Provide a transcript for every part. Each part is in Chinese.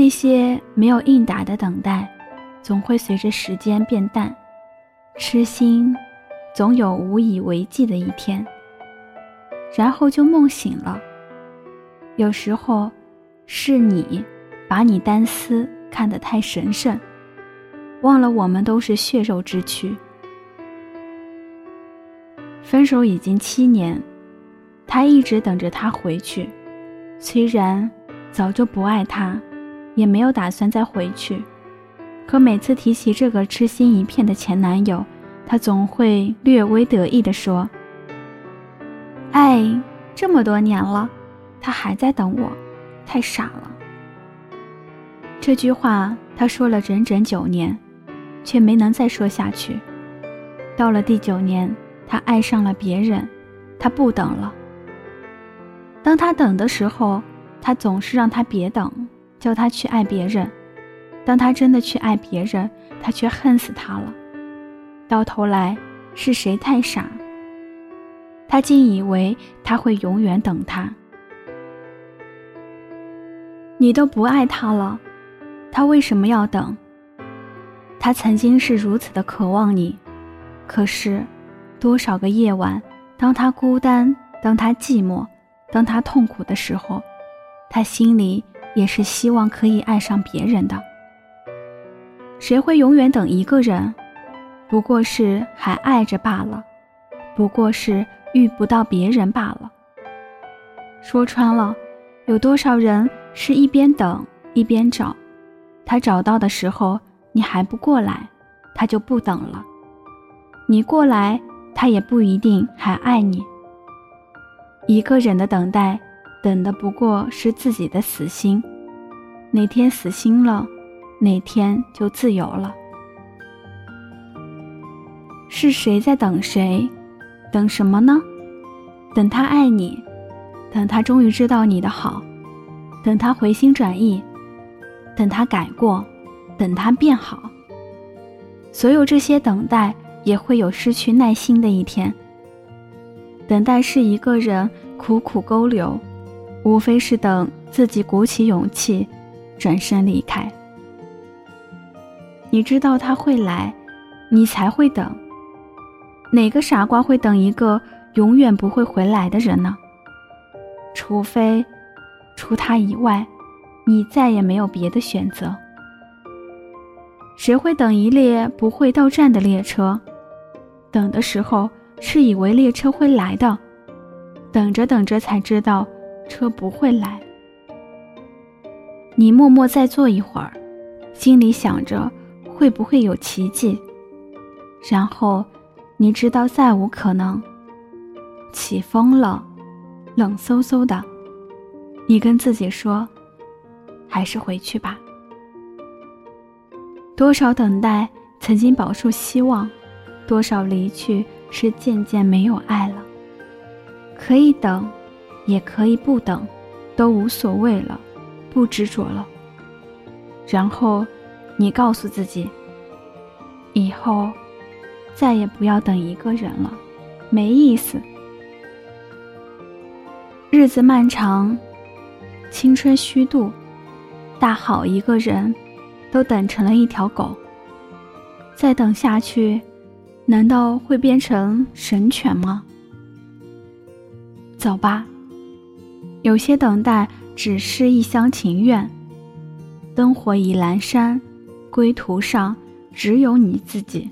那些没有应答的等待，总会随着时间变淡。痴心，总有无以为继的一天。然后就梦醒了。有时候，是你把你单丝看得太神圣，忘了我们都是血肉之躯。分手已经七年，他一直等着他回去，虽然早就不爱他，也没有打算再回去，可每次提起这个痴心一片的前男友，他总会略微得意地说：“哎。”这么多年了，他还在等我，太傻了。这句话他说了整整九年，却没能再说下去。到了第九年，他爱上了别人，他不等了。当他等的时候，他总是让他别等，叫他去爱别人。当他真的去爱别人，他却恨死他了。到头来，是谁太傻？他竟以为他会永远等他，你都不爱他了，他为什么要等？他曾经是如此的渴望你，可是，多少个夜晚，当他孤单，当他寂寞，当他痛苦的时候，他心里也是希望可以爱上别人的。谁会永远等一个人？不过是还爱着罢了，不过是。遇不到别人罢了。说穿了，有多少人是一边等一边找，他找到的时候你还不过来，他就不等了；你过来，他也不一定还爱你。一个人的等待，等的不过是自己的死心。哪天死心了，哪天就自由了。是谁在等谁？等什么呢？等他爱你，等他终于知道你的好，等他回心转意，等他改过，等他变好。所有这些等待也会有失去耐心的一天。等待是一个人苦苦勾留，无非是等自己鼓起勇气转身离开。你知道他会来，你才会等。哪个傻瓜会等一个永远不会回来的人呢？除非，除他以外，你再也没有别的选择。谁会等一列不会到站的列车？等的时候是以为列车会来的，等着等着才知道车不会来。你默默再坐一会儿，心里想着会不会有奇迹，然后。你知道再无可能。起风了，冷飕飕的。你跟自己说，还是回去吧。多少等待曾经饱受希望，多少离去是渐渐没有爱了。可以等，也可以不等，都无所谓了，不执着了。然后，你告诉自己，以后。再也不要等一个人了，没意思。日子漫长，青春虚度，大好一个人，都等成了一条狗。再等下去，难道会变成神犬吗？走吧，有些等待只是一厢情愿。灯火已阑珊，归途上只有你自己。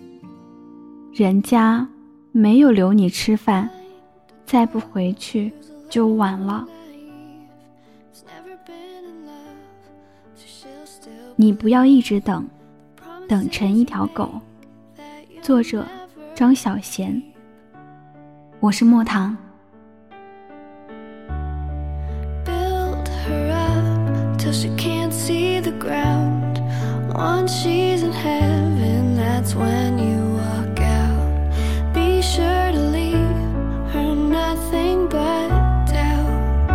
人家没有留你吃饭，再不回去就晚了。你不要一直等，等成一条狗。作者：张小娴。我是莫糖。the ground. Once she's in heaven, that's when you walk out. Be sure to leave her nothing but doubt.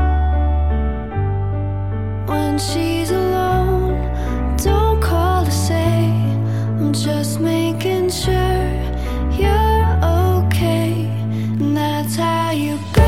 When she's alone, don't call to say, I'm just making sure you're okay. And that's how you go.